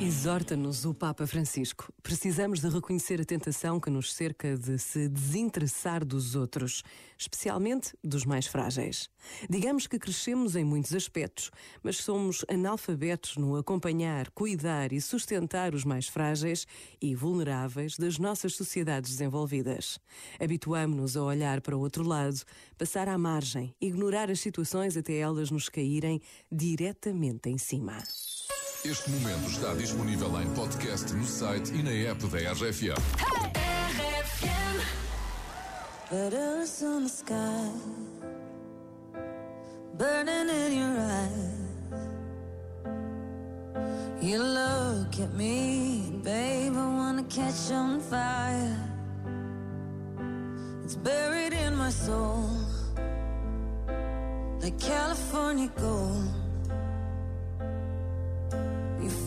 Exorta-nos o Papa Francisco. Precisamos de reconhecer a tentação que nos cerca de se desinteressar dos outros, especialmente dos mais frágeis. Digamos que crescemos em muitos aspectos, mas somos analfabetos no acompanhar, cuidar e sustentar os mais frágeis e vulneráveis das nossas sociedades desenvolvidas. Habituamos-nos a olhar para o outro lado, passar à margem, ignorar as situações até elas nos caírem diretamente em cima. Este momento está disponível em podcast no site e na app da RFM. Letters on the sky, burning in your eyes. You look at me, babe, I wanna catch on fire. It's buried in my soul, like California gold.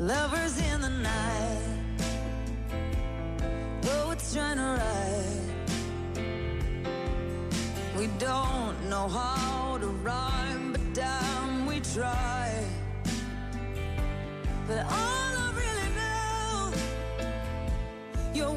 Lovers in the night, poets trying to write. We don't know how to rhyme, but damn, we try. But all I really know, you're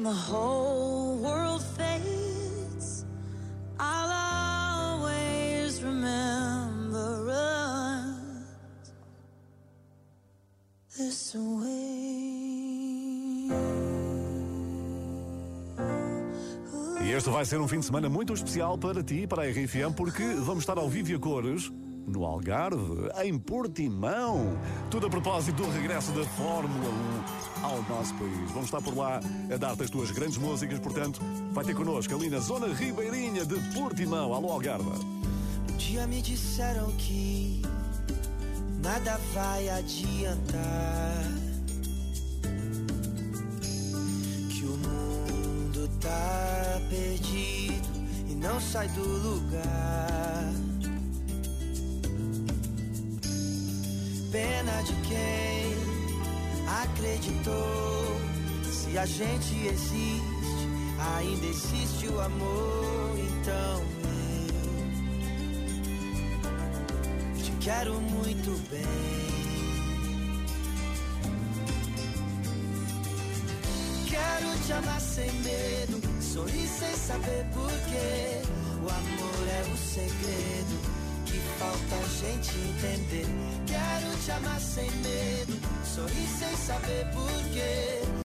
and the whole world fades. I'll always remember us this way. E este vai ser um fim de semana muito especial para ti e para a RFM, porque vamos estar ao vivo e a cores no Algarve, em Portimão. Tudo a propósito do regresso da Fórmula 1 ao nosso país. Vamos estar por lá a dar-te as tuas grandes músicas, portanto, vai ter connosco ali na zona ribeirinha de Portimão. Alô, Algarve. Um dia me disseram que nada vai adiantar. Que o mundo tá perdido e não sai do lugar. Pena de quem acreditou. Se a gente existe, ainda existe o amor. Então eu te quero muito bem. Quero te amar sem medo, sorrir sem saber porquê. O amor é o a gente entender. Quero te amar sem medo, sorrir sem saber porquê.